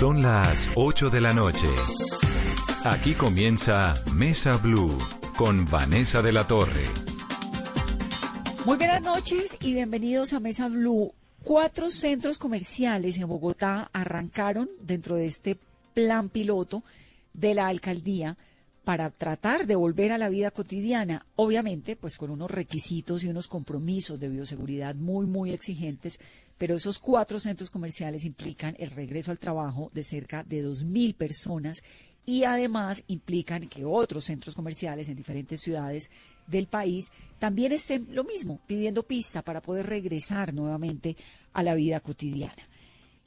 Son las 8 de la noche. Aquí comienza Mesa Blue con Vanessa de la Torre. Muy buenas noches y bienvenidos a Mesa Blue. Cuatro centros comerciales en Bogotá arrancaron dentro de este plan piloto de la alcaldía para tratar de volver a la vida cotidiana, obviamente, pues con unos requisitos y unos compromisos de bioseguridad muy, muy exigentes, pero esos cuatro centros comerciales implican el regreso al trabajo de cerca de 2.000 personas y además implican que otros centros comerciales en diferentes ciudades del país también estén lo mismo, pidiendo pista para poder regresar nuevamente a la vida cotidiana.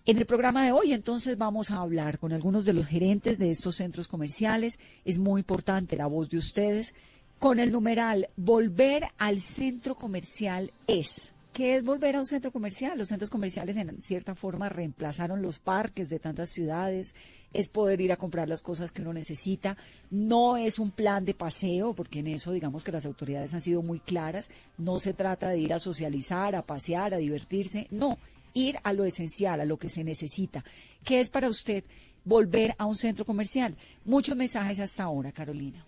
En el programa de hoy entonces vamos a hablar con algunos de los gerentes de estos centros comerciales. Es muy importante la voz de ustedes. Con el numeral Volver al centro comercial es. ¿Qué es volver a un centro comercial? Los centros comerciales en cierta forma reemplazaron los parques de tantas ciudades, es poder ir a comprar las cosas que uno necesita, no es un plan de paseo, porque en eso digamos que las autoridades han sido muy claras, no se trata de ir a socializar, a pasear, a divertirse, no, ir a lo esencial, a lo que se necesita. ¿Qué es para usted volver a un centro comercial? Muchos mensajes hasta ahora, Carolina.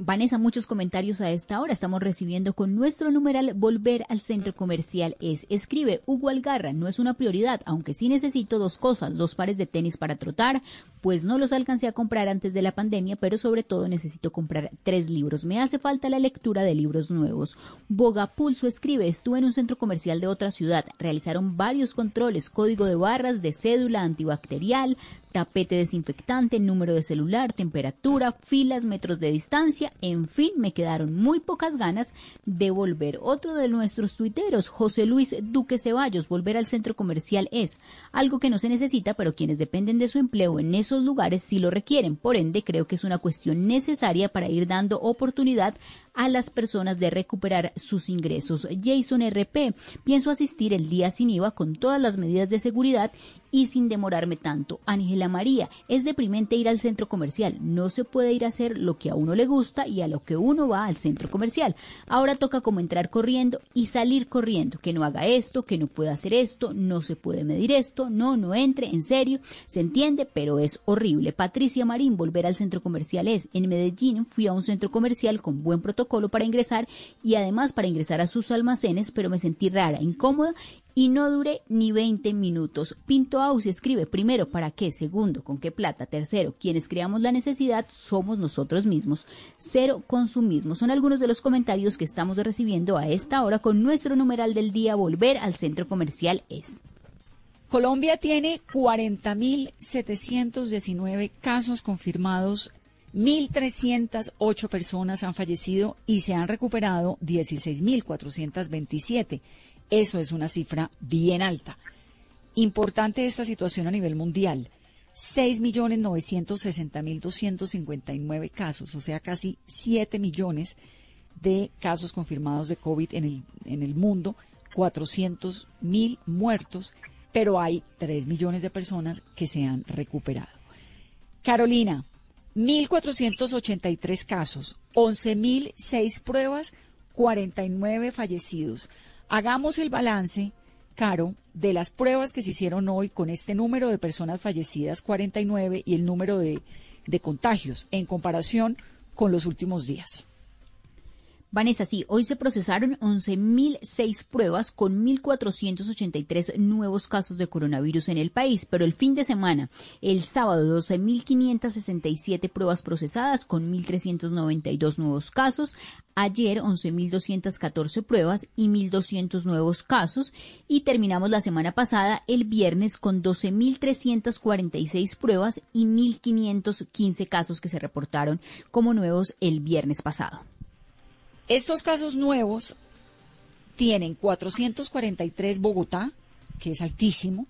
Vanessa, muchos comentarios a esta hora. Estamos recibiendo con nuestro numeral Volver al centro comercial es. Escribe Hugo Algarra, no es una prioridad, aunque sí necesito dos cosas, dos pares de tenis para trotar, pues no los alcancé a comprar antes de la pandemia, pero sobre todo necesito comprar tres libros. Me hace falta la lectura de libros nuevos. Bogapulso escribe, estuve en un centro comercial de otra ciudad, realizaron varios controles, código de barras, de cédula antibacterial, tapete desinfectante, número de celular, temperatura, filas, metros de distancia, en fin, me quedaron muy pocas ganas de volver. Otro de nuestros tuiteros, José Luis Duque Ceballos, volver al centro comercial es algo que no se necesita, pero quienes dependen de su empleo en esos lugares sí lo requieren. Por ende, creo que es una cuestión necesaria para ir dando oportunidad a las personas de recuperar sus ingresos. Jason RP, pienso asistir el día sin IVA con todas las medidas de seguridad y sin demorarme tanto. Ángela María, es deprimente ir al centro comercial. No se puede ir a hacer lo que a uno le gusta y a lo que uno va al centro comercial. Ahora toca como entrar corriendo y salir corriendo. Que no haga esto, que no pueda hacer esto, no se puede medir esto, no, no entre, en serio. Se entiende, pero es horrible. Patricia Marín, volver al centro comercial es. En Medellín fui a un centro comercial con buen protocolo para ingresar y además para ingresar a sus almacenes, pero me sentí rara, incómoda y no duré ni 20 minutos. Pinto Aus escribe, primero, ¿para qué? Segundo, ¿con qué plata? Tercero, quienes creamos la necesidad somos nosotros mismos. Cero, consumismo. Son algunos de los comentarios que estamos recibiendo a esta hora con nuestro numeral del día, volver al centro comercial es. Colombia tiene 40.719 casos confirmados 1.308 personas han fallecido y se han recuperado 16.427. Eso es una cifra bien alta. Importante esta situación a nivel mundial. 6.960.259 casos, o sea, casi 7 millones de casos confirmados de COVID en el, en el mundo, 400.000 muertos, pero hay 3 millones de personas que se han recuperado. Carolina, 1.483 casos, 11.006 pruebas, 49 fallecidos. Hagamos el balance, Caro, de las pruebas que se hicieron hoy con este número de personas fallecidas, 49, y el número de, de contagios en comparación con los últimos días. Vanessa, sí, hoy se procesaron 11.006 pruebas con 1.483 nuevos casos de coronavirus en el país, pero el fin de semana, el sábado, 12.567 pruebas procesadas con 1.392 nuevos casos, ayer 11.214 pruebas y 1.200 nuevos casos y terminamos la semana pasada el viernes con 12.346 pruebas y 1.515 casos que se reportaron como nuevos el viernes pasado. Estos casos nuevos tienen 443 Bogotá, que es altísimo,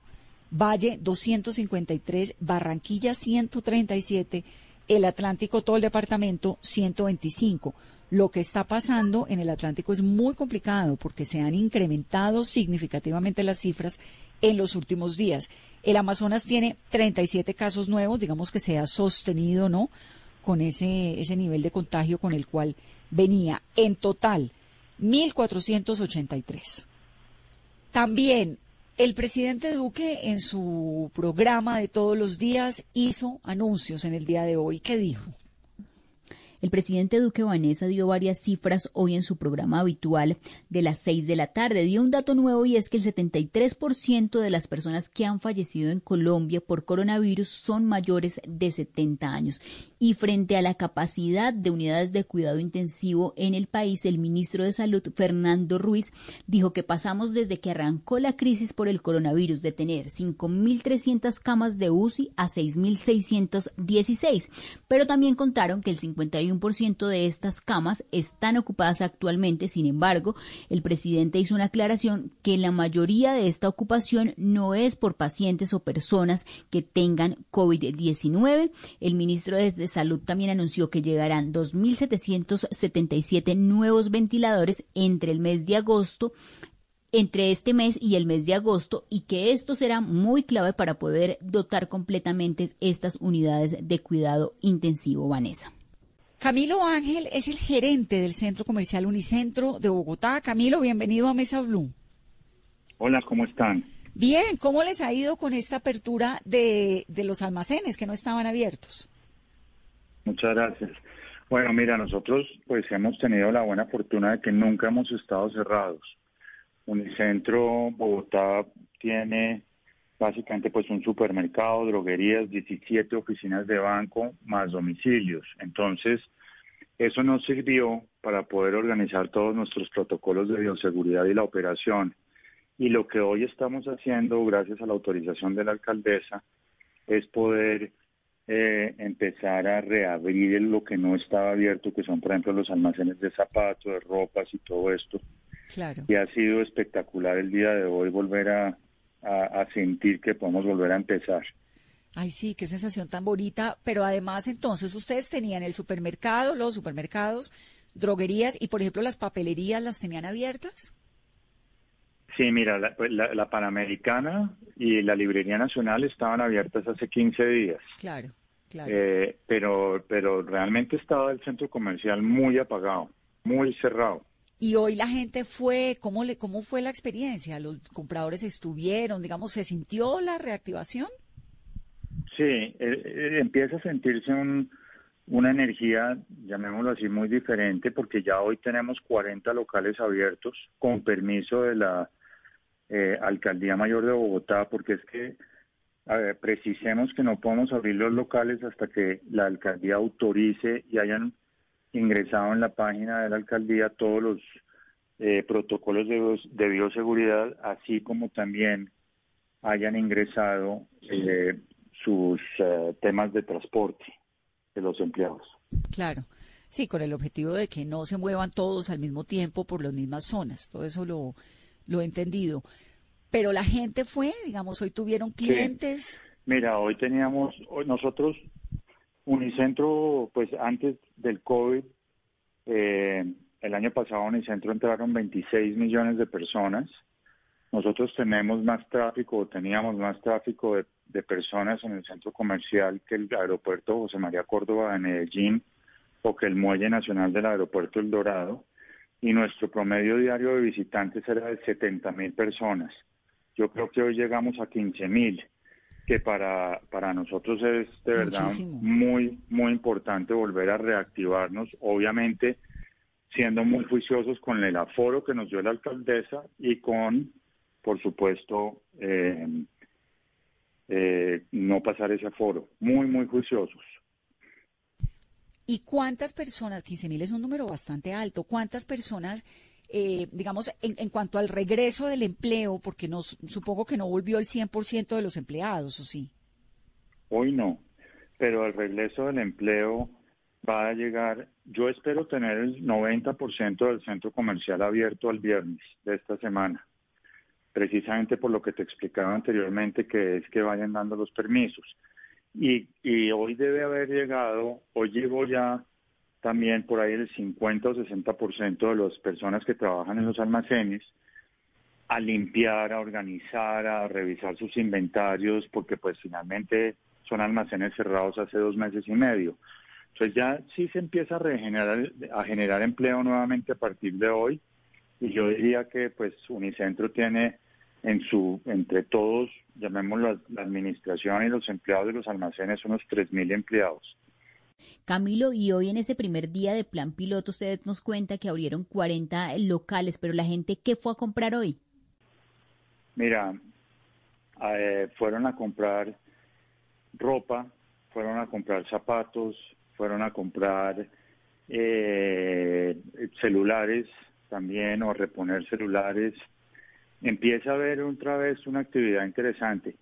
Valle 253, Barranquilla 137, el Atlántico, todo el departamento 125. Lo que está pasando en el Atlántico es muy complicado porque se han incrementado significativamente las cifras en los últimos días. El Amazonas tiene 37 casos nuevos, digamos que se ha sostenido, ¿no? Con ese, ese nivel de contagio con el cual venía en total 1.483. También El presidente Duque en su programa de todos los días hizo anuncios en el día de hoy. ¿Qué dijo? El presidente Duque Vanessa dio varias cifras hoy en su programa habitual de las seis de la tarde. Dio un dato nuevo y es que el 73% de las personas que han fallecido en Colombia por coronavirus son mayores de 70 años. Y frente a la capacidad de unidades de cuidado intensivo en el país, el ministro de Salud, Fernando Ruiz, dijo que pasamos desde que arrancó la crisis por el coronavirus de tener 5.300 camas de UCI a 6.616. Pero también contaron que el 51 ciento de estas camas están ocupadas actualmente. Sin embargo, el presidente hizo una aclaración que la mayoría de esta ocupación no es por pacientes o personas que tengan COVID-19. El ministro de Salud también anunció que llegarán 2.777 nuevos ventiladores entre el mes de agosto entre este mes y el mes de agosto y que esto será muy clave para poder dotar completamente estas unidades de cuidado intensivo, Vanessa. Camilo Ángel es el gerente del Centro Comercial Unicentro de Bogotá. Camilo, bienvenido a Mesa Blue. Hola, ¿cómo están? Bien, ¿cómo les ha ido con esta apertura de, de los almacenes que no estaban abiertos? Muchas gracias. Bueno, mira, nosotros pues hemos tenido la buena fortuna de que nunca hemos estado cerrados. Unicentro Bogotá tiene básicamente pues un supermercado, droguerías, 17 oficinas de banco más domicilios. Entonces, eso nos sirvió para poder organizar todos nuestros protocolos de bioseguridad y la operación. Y lo que hoy estamos haciendo, gracias a la autorización de la alcaldesa, es poder eh, empezar a reabrir lo que no estaba abierto, que son, por ejemplo, los almacenes de zapatos, de ropas y todo esto. Claro. Y ha sido espectacular el día de hoy volver a, a, sentir que podemos volver a empezar. Ay, sí, qué sensación tan bonita. Pero además, entonces, ustedes tenían el supermercado, los supermercados, droguerías y, por ejemplo, las papelerías, ¿las tenían abiertas? Sí, mira, la, pues, Panamericana y la Librería Nacional estaban abiertas hace 15 días. Claro, claro. Eh, pero, pero realmente estaba el centro comercial muy apagado, muy cerrado. Y hoy la gente fue, ¿cómo, le, ¿cómo fue la experiencia? ¿Los compradores estuvieron, digamos, se sintió la reactivación? Sí, eh, eh, empieza a sentirse una energía, llamémoslo así, muy diferente, porque ya hoy tenemos 40 locales abiertos con permiso de la eh, Alcaldía Mayor de Bogotá, porque es que precisemos que no podemos abrir los locales hasta que la alcaldía autorice y hayan ingresado en la página de la alcaldía todos los eh, protocolos de, bioseguridad, así como también hayan ingresado eh, sus eh, temas de transporte de los empleados. Claro. Sí, con el objetivo de que no se muevan todos al mismo tiempo por las mismas zonas. Todo eso lo, lo he entendido. Pero la gente fue, digamos, hoy tuvieron clientes. Mira, hoy teníamos, hoy nosotros Unicentro, pues antes del COVID, eh, el año pasado en Unicentro entraron 26 millones de personas. Nosotros tenemos más tráfico, teníamos más tráfico de, personas en el centro comercial que el aeropuerto José María Córdoba de Medellín o que el muelle nacional del aeropuerto El Dorado. Y nuestro promedio diario de visitantes era de 70 mil personas. Yo creo que hoy llegamos a 15 mil que para, para nosotros es de verdad muy, muy importante volver a reactivarnos, obviamente siendo muy juiciosos con el aforo que nos dio la alcaldesa y con, por supuesto, eh, eh, no pasar ese aforo, muy, muy juiciosos. ¿Y cuántas personas, 15 mil es un número bastante alto, cuántas personas eh, digamos, en, cuanto al regreso del empleo, porque nos, supongo que no volvió el 100% de los empleados, ¿o sí? Hoy no, pero el regreso del empleo va a llegar, yo espero tener el 90% del centro comercial abierto al viernes de esta semana, precisamente por lo que te explicaba anteriormente, que es que vayan dando los permisos. Y, y hoy debe haber llegado, hoy llegó ya también por ahí el 50 o 60% de las personas que trabajan en los almacenes a limpiar, a organizar, a revisar sus inventarios, porque pues finalmente son almacenes cerrados hace dos meses y medio. Entonces ya sí se empieza a regenerar, a generar empleo nuevamente a partir de hoy, y yo diría que pues Unicentro tiene en su, entre todos, llamémoslo la administración y los empleados de los almacenes, unos 3.000 empleados. Camilo, y hoy en ese primer día de plan piloto, usted nos cuenta que abrieron 40 locales, pero la gente, ¿qué fue a comprar hoy? Mira, eh, fueron a comprar ropa, fueron a comprar zapatos, fueron a comprar eh, celulares también o reponer celulares. Empieza a haber otra vez una actividad interesante.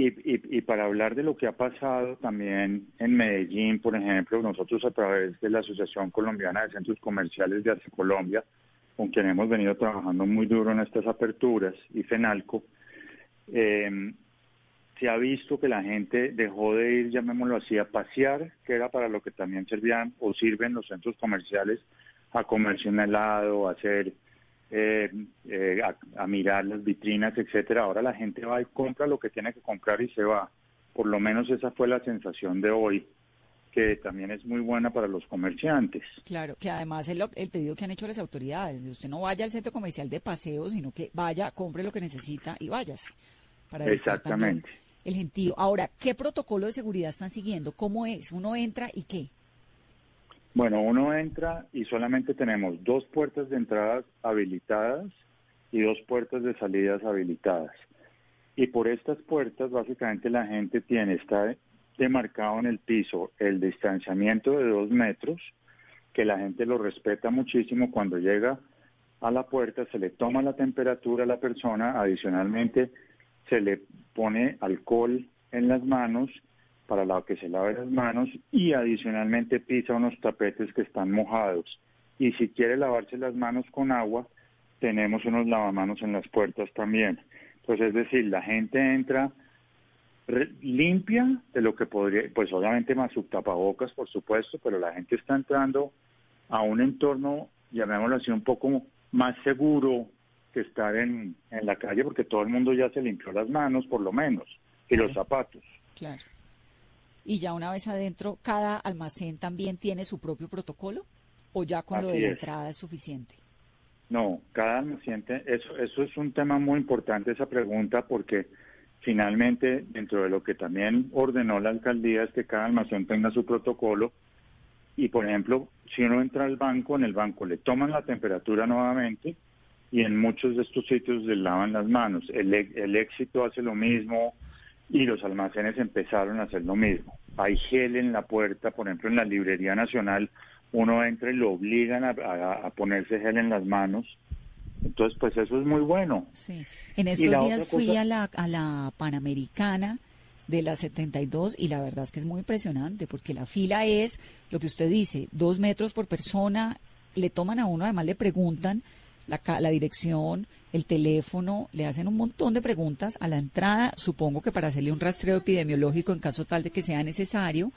Y, para hablar de lo que ha pasado también en Medellín, por ejemplo, nosotros a través de la Asociación Colombiana de Centros Comerciales de Arce Colombia, con quien hemos venido trabajando muy duro en estas aperturas, y FENALCO, eh, se ha visto que la gente dejó de ir, llamémoslo así, a pasear, que era para lo que también servían o sirven los centros comerciales, a comercio en helado, a hacer eh, eh, a, mirar las vitrinas, etcétera. Ahora la gente va y compra lo que tiene que comprar y se va. Por lo menos esa fue la sensación de hoy, que también es muy buena para los comerciantes. Claro, que además el, el pedido que han hecho las autoridades, de usted no vaya al centro comercial de paseo, sino que vaya, compre lo que necesita y váyase. Para Exactamente. El gentío. Ahora, ¿qué protocolo de seguridad están siguiendo? ¿Cómo es? ¿Uno entra y qué? Bueno, uno entra y solamente tenemos dos puertas de entrada habilitadas y dos puertas de salidas habilitadas. Y por estas puertas básicamente la gente tiene, está demarcado en el piso el distanciamiento de dos metros, que la gente lo respeta muchísimo cuando llega a la puerta, se le toma la temperatura a la persona, adicionalmente se le pone alcohol en las manos para la que se lave las manos y adicionalmente pisa unos tapetes que están mojados. Y si quiere lavarse las manos con agua, tenemos unos lavamanos en las puertas también. Pues es decir, la gente entra limpia de lo que podría, pues obviamente más su tapabocas, por supuesto, pero la gente está entrando a un entorno, llamémoslo así, un poco más seguro que estar en, en la calle, porque todo el mundo ya se limpió las manos, por lo menos, y los zapatos. Claro y ya una vez adentro, cada almacén también tiene su propio protocolo o ya con lo de la entrada es suficiente? No, cada almacén, eso, eso es un tema muy importante esa pregunta porque finalmente dentro de lo que también ordenó la alcaldía es que cada almacén tenga su protocolo y por ejemplo, si uno entra al banco, en el banco le toman la temperatura nuevamente y en muchos de estos sitios le lavan las manos. El, el éxito hace lo mismo, y los almacenes empezaron a hacer lo mismo. Hay gel en la puerta, por ejemplo, en la Librería Nacional, uno entra y lo obligan a, ponerse gel en las manos. Entonces, pues eso es muy bueno. Sí. En esos días fui a, la, a la Panamericana de la 72 y la verdad es que es muy impresionante porque la fila es, lo que usted dice, dos metros por persona, le toman a uno, además le preguntan la, dirección, el teléfono, le hacen un montón de preguntas a la entrada, supongo que para hacerle un rastreo epidemiológico en caso tal de que sea necesario,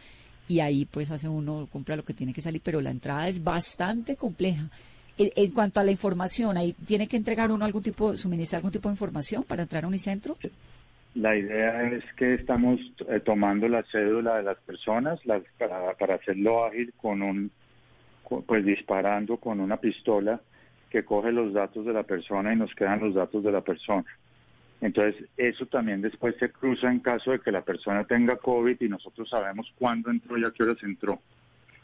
y ahí pues hace uno, compra lo que tiene que salir, pero la entrada es bastante compleja. En, cuanto a la información, ahí tiene que entregar uno algún tipo, suministrar algún tipo de información para entrar a Unicentro. La idea es que estamos eh, tomando la cédula de las personas para, para hacerlo ágil con un, pues disparando con una pistola que coge los datos de la persona y nos quedan los datos de la persona. Entonces, eso también después se cruza en caso de que la persona tenga COVID y nosotros sabemos cuándo entró y a qué horas entró.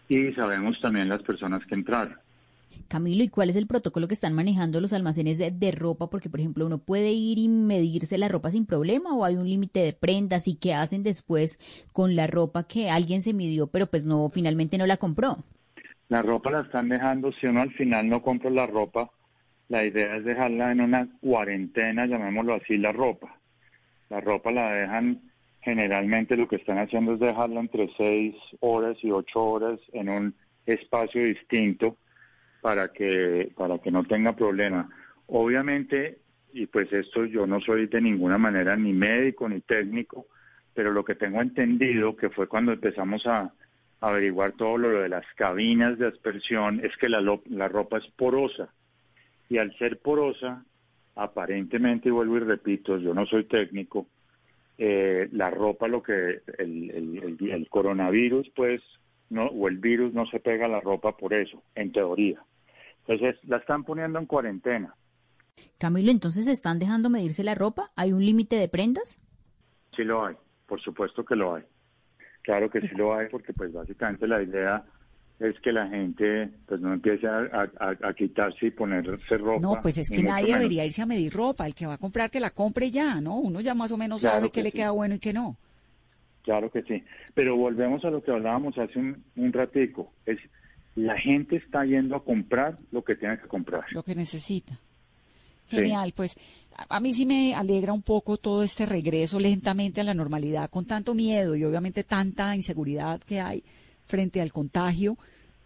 Y sabemos también las personas que entraron. Camilo, ¿y cuál es el protocolo que están manejando los almacenes de, ropa? Porque, por ejemplo, uno puede ir y medirse la ropa sin problema o hay un límite de prendas y qué hacen después con la ropa que alguien se midió, pero pues no, finalmente no la compró. La ropa la están dejando, si uno al final no compra la ropa, la idea es dejarla en una cuarentena, llamémoslo así, la ropa. La ropa la dejan, generalmente lo que están haciendo es dejarla entre seis horas y ocho horas en un espacio distinto para que, para que no tenga problema. Obviamente, y pues esto yo no soy de ninguna manera ni médico ni técnico, pero lo que tengo entendido que fue cuando empezamos a, averiguar todo lo de las cabinas de aspersión es que la, la ropa es porosa y al ser porosa, aparentemente, y vuelvo y repito, yo no soy técnico, eh, la ropa, lo que el, el, coronavirus, pues, no, o el virus no se pega a la ropa por eso, en teoría. Entonces, la están poniendo en cuarentena. Camilo, entonces están dejando medirse la ropa? ¿Hay un límite de prendas? Sí lo hay, por supuesto que lo hay. Claro que sí lo hay porque pues básicamente la idea es que la gente pues no empiece a, quitarse y ponerse ropa. No, pues es que nadie debería irse a medir ropa. El que va a comprar que la compre ya, ¿no? Uno ya más o menos sabe qué le queda bueno y qué no. Claro que sí. Pero volvemos a lo que hablábamos hace un, un ratico. Es la gente está yendo a comprar lo que tiene que comprar. Lo que necesita. Genial, pues a mí sí me alegra un poco todo este regreso lentamente a la normalidad con tanto miedo y obviamente tanta inseguridad que hay frente al contagio,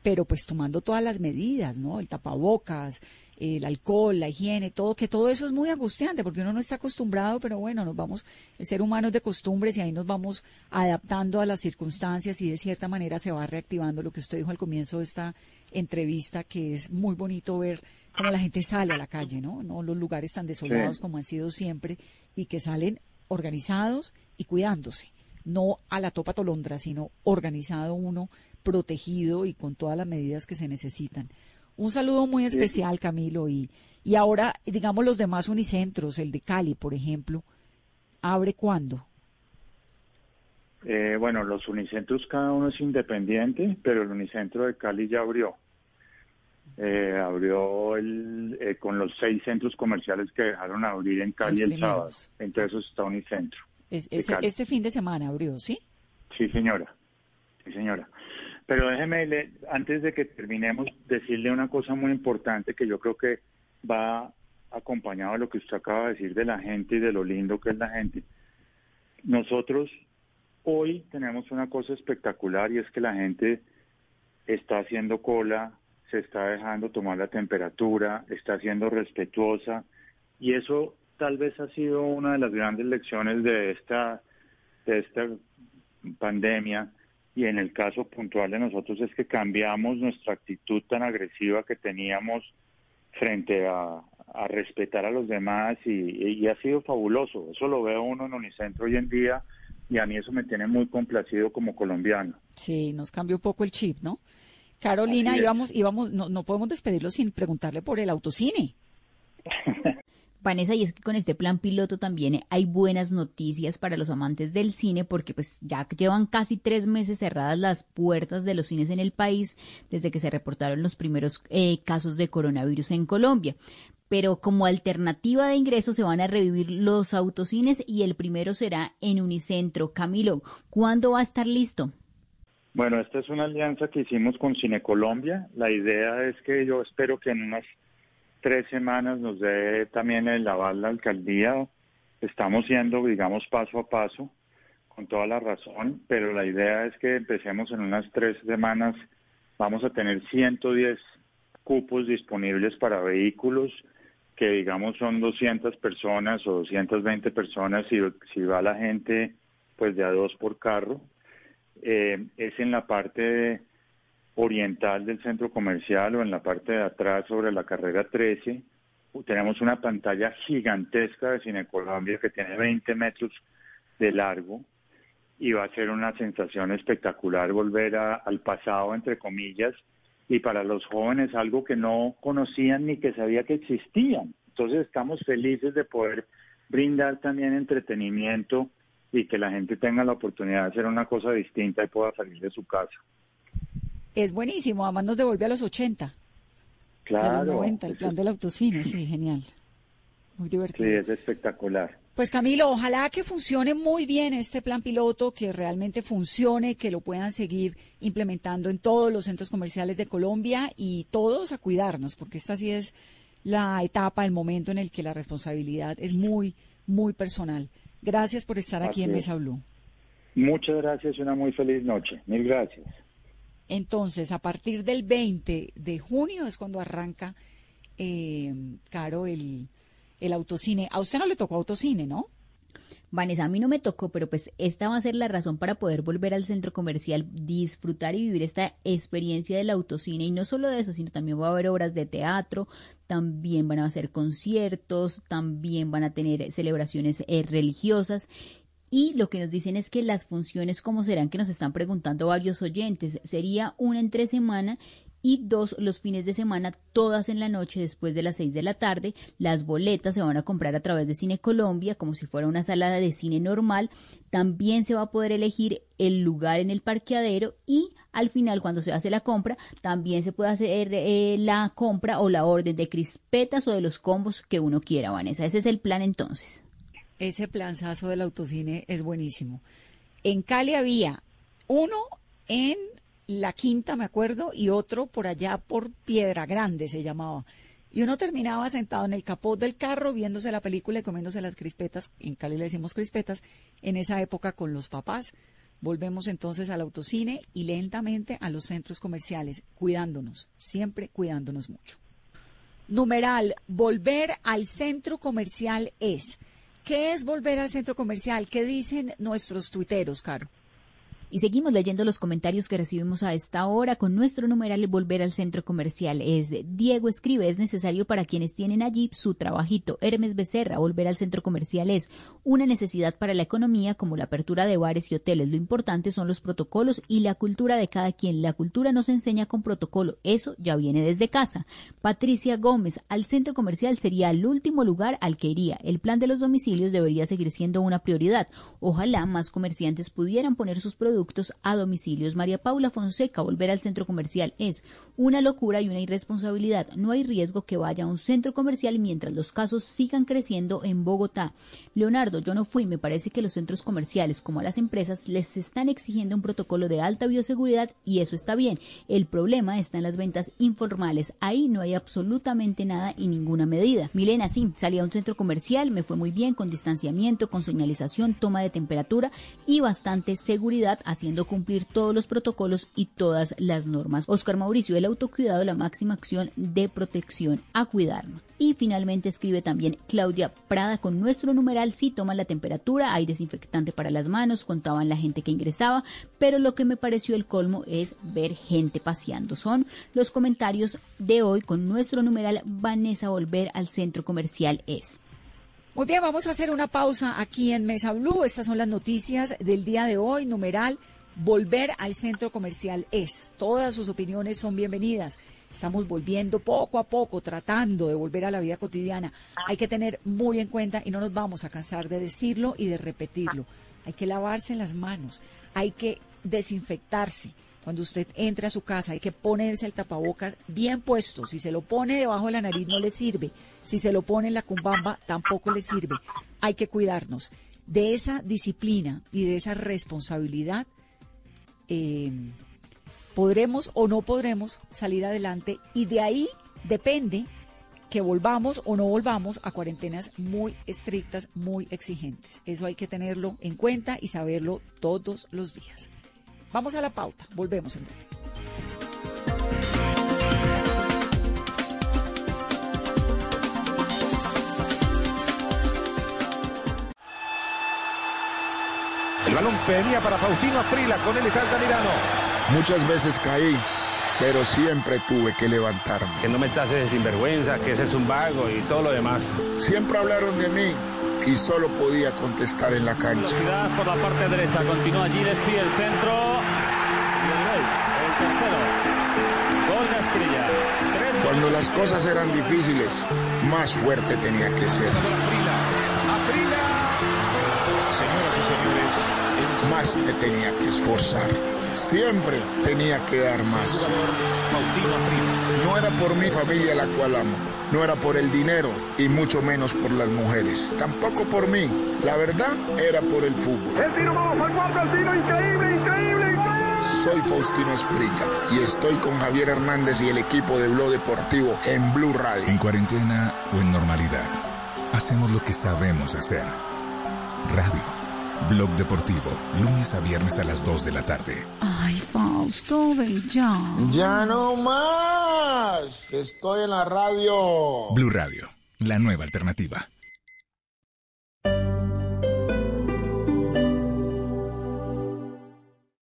pero pues tomando todas las medidas, ¿no? El tapabocas, el alcohol, la higiene, todo, que todo eso es muy angustiante porque uno no está acostumbrado, pero bueno, nos vamos, el ser humano es de costumbres y ahí nos vamos adaptando a las circunstancias y de cierta manera se va reactivando lo que usted dijo al comienzo de esta entrevista, que es muy bonito ver cómo la gente sale a la calle, ¿no? No los lugares tan desolados como han sido siempre y que salen organizados y cuidándose no a la topa tolondra, sino organizado uno, protegido y con todas las medidas que se necesitan. Un saludo muy especial, Camilo. Y, y ahora, digamos, los demás unicentros, el de Cali, por ejemplo, ¿abre cuándo? Eh, bueno, los unicentros cada uno es independiente, pero el unicentro de Cali ya abrió. Eh, abrió el, eh, con los seis centros comerciales que dejaron abrir en Cali el sábado. Entonces está unicentro este fin de semana abrió, ¿sí? Sí, señora. Sí, señora. Pero déjeme, antes de que terminemos, decirle una cosa muy importante que yo creo que va acompañado de lo que usted acaba de decir de la gente y de lo lindo que es la gente. Nosotros hoy tenemos una cosa espectacular y es que la gente está haciendo cola, se está dejando tomar la temperatura, está siendo respetuosa y eso tal vez ha sido una de las grandes lecciones de esta, de esta pandemia y en el caso puntual de nosotros es que cambiamos nuestra actitud tan agresiva que teníamos frente a, respetar a los demás y, ha sido fabuloso. Eso lo veo uno en Unicentro hoy en día y a mí eso me tiene muy complacido como colombiano. Sí, nos cambió un poco el chip, ¿no? Carolina, íbamos, íbamos, no, no podemos despedirlo sin preguntarle por el autocine. Vanessa, y es que con este plan piloto también hay buenas noticias para los amantes del cine porque pues ya llevan casi tres meses cerradas las puertas de los cines en el país desde que se reportaron los primeros eh, casos de coronavirus en Colombia. Pero como alternativa de ingreso se van a revivir los autocines y el primero será en Unicentro. Camilo, ¿cuándo va a estar listo? Bueno, esta es una alianza que hicimos con Cine Colombia. La idea es que yo espero que en unas tres semanas nos dé también el aval la alcaldía. Estamos yendo, digamos, paso a paso, con toda la razón, pero la idea es que empecemos en unas tres semanas. Vamos a tener 110 cupos disponibles para vehículos, que digamos son 200 personas o 220 personas si, si va la gente pues de a dos por carro. Eh, es en la parte de oriental del centro comercial o en la parte de atrás sobre la carrera 13. Tenemos una pantalla gigantesca de Cine Colombia que tiene 20 metros de largo y va a ser una sensación espectacular volver al pasado, entre comillas, y para los jóvenes algo que no conocían ni que sabía que existían. Entonces estamos felices de poder brindar también entretenimiento y que la gente tenga la oportunidad de hacer una cosa distinta y pueda salir de su casa. Es buenísimo, además nos devuelve a los 80. Claro. A los 90, el plan del autocine, sí, genial. Muy divertido. Sí, es espectacular. Pues Camilo, ojalá que funcione muy bien este plan piloto, que realmente funcione, que lo puedan seguir implementando en todos los centros comerciales de Colombia y todos a cuidarnos, porque esta sí es la etapa, el momento en el que la responsabilidad es muy, muy personal. Gracias por estar aquí en Mesa Blue. Muchas gracias y una muy feliz noche. Mil gracias. Entonces, a partir del 20 de junio es cuando arranca, eh, Caro, el, el autocine. A usted no le tocó autocine, ¿no? Vanessa, a mí no me tocó, pero pues esta va a ser la razón para poder volver al centro comercial, disfrutar y vivir esta experiencia del autocine. Y no solo de eso, sino también va a haber obras de teatro, también van a hacer conciertos, también van a tener celebraciones eh, religiosas. Y lo que nos dicen es que las funciones, como serán que nos están preguntando varios oyentes, sería una entre semana y dos los fines de semana, todas en la noche después de las seis de la tarde. Las boletas se van a comprar a través de Cine Colombia como si fuera una salada de cine normal. También se va a poder elegir el lugar en el parqueadero y al final cuando se hace la compra también se puede hacer eh, la compra o la orden de crispetas o de los combos que uno quiera, Vanessa. Ese es el plan entonces. Ese planzazo del autocine es buenísimo. En Cali había uno en la quinta, me acuerdo, y otro por allá por Piedra Grande se llamaba. Y uno terminaba sentado en el capot del carro viéndose la película y comiéndose las crispetas, en Cali le decimos crispetas, en esa época con los papás. Volvemos entonces al autocine y lentamente a los centros comerciales, cuidándonos, siempre cuidándonos mucho. Numeral, volver al centro comercial es. ¿Qué es volver al centro comercial? ¿Qué dicen nuestros tuiteros, Caro? Y seguimos leyendo los comentarios que recibimos a esta hora con nuestro numeral Volver al Centro Comercial. Es Diego escribe, es necesario para quienes tienen allí su trabajito. Hermes Becerra, volver al centro comercial es una necesidad para la economía como la apertura de bares y hoteles. Lo importante son los protocolos y la cultura de cada quien. La cultura no se enseña con protocolo, eso ya viene desde casa. Patricia Gómez, al centro comercial sería el último lugar al que iría. El plan de los domicilios debería seguir siendo una prioridad. Ojalá más comerciantes pudieran poner sus productos a domicilios. María Paula Fonseca, volver al centro comercial es una locura y una irresponsabilidad. No hay riesgo que vaya a un centro comercial mientras los casos sigan creciendo en Bogotá. Leonardo, yo no fui. Me parece que los centros comerciales, como a las empresas, les están exigiendo un protocolo de alta bioseguridad y eso está bien. El problema está en las ventas informales. Ahí no hay absolutamente nada y ninguna medida. Milena, sí, salí a un centro comercial, me fue muy bien con distanciamiento, con señalización, toma de temperatura y bastante seguridad haciendo cumplir todos los protocolos y todas las normas. Oscar Mauricio, el autocuidado, la máxima acción de protección a cuidarnos. Y finalmente escribe también Claudia Prada con nuestro numeral, sí toman la temperatura, hay desinfectante para las manos, contaban la gente que ingresaba, pero lo que me pareció el colmo es ver gente paseando. Son los comentarios de hoy con nuestro numeral Vanessa Volver al centro comercial es. Muy bien, vamos a hacer una pausa aquí en Mesa Blue. Estas son las noticias del día de hoy. Numeral, volver al centro comercial es. Todas sus opiniones son bienvenidas. Estamos volviendo poco a poco, tratando de volver a la vida cotidiana. Hay que tener muy en cuenta, y no nos vamos a cansar de decirlo y de repetirlo, hay que lavarse las manos, hay que desinfectarse. Cuando usted entre a su casa hay que ponerse el tapabocas bien puesto. Si se lo pone debajo de la nariz no le sirve. Si se lo pone en la cumbamba tampoco le sirve. Hay que cuidarnos. De esa disciplina y de esa responsabilidad eh, podremos o no podremos salir adelante y de ahí depende que volvamos o no volvamos a cuarentenas muy estrictas, muy exigentes. Eso hay que tenerlo en cuenta y saberlo todos los días. Vamos a la pauta, volvemos en breve. El balón venía para Faustino Aprila, con él está Altamirano. Muchas veces caí, pero siempre tuve que levantarme. Que no me tases de sinvergüenza, que ese es un vago y todo lo demás. Siempre hablaron de mí y solo podía contestar en la cancha. Velocidad por la parte derecha, continúa el centro. Y el gol, el tercero. Gol de Asprilla. Cuando las cosas eran difíciles, más fuerte tenía que ser. Señoras y señores, más me tenía que esforzar. Siempre tenía que dar más. No era por mi familia la cual amo, no era por el dinero y mucho menos por las mujeres. Tampoco por mí. La verdad era por el fútbol. El tiro vamos al cuarto, el tiro increíble, increíble, increíble. Soy Faustino Esprilla y estoy con Javier Hernández y el equipo de Blog Deportivo en Blue Radio. En cuarentena o en normalidad, hacemos lo que sabemos hacer. Radio. Blog Deportivo, lunes a viernes a las 2 de la tarde. Ay, Fausto, ven ya. Ya no más. Estoy en la radio. Blue Radio, la nueva alternativa.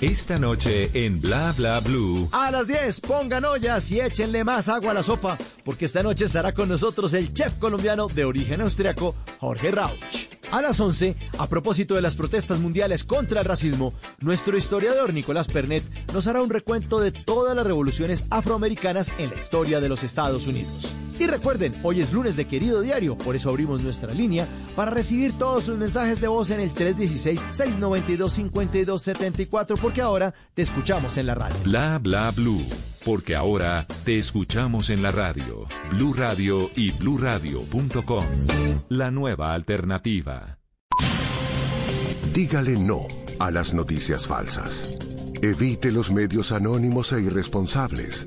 Esta noche en Bla Bla Blue. A las 10 pongan ollas y échenle más agua a la sopa, porque esta noche estará con nosotros el chef colombiano de origen austriaco, Jorge Rauch. A las 11, a propósito de las protestas mundiales contra el racismo, nuestro historiador Nicolás Pernet nos hará un recuento de todas las revoluciones afroamericanas en la historia de los Estados Unidos. Y recuerden, hoy es lunes de Querido Diario, por eso abrimos nuestra línea para recibir todos sus mensajes de voz en el 316-692-5274, porque ahora te escuchamos en la radio. Bla bla blue, porque ahora te escuchamos en la radio. Blue Radio y bluradio.com. La nueva alternativa. Dígale no a las noticias falsas. Evite los medios anónimos e irresponsables.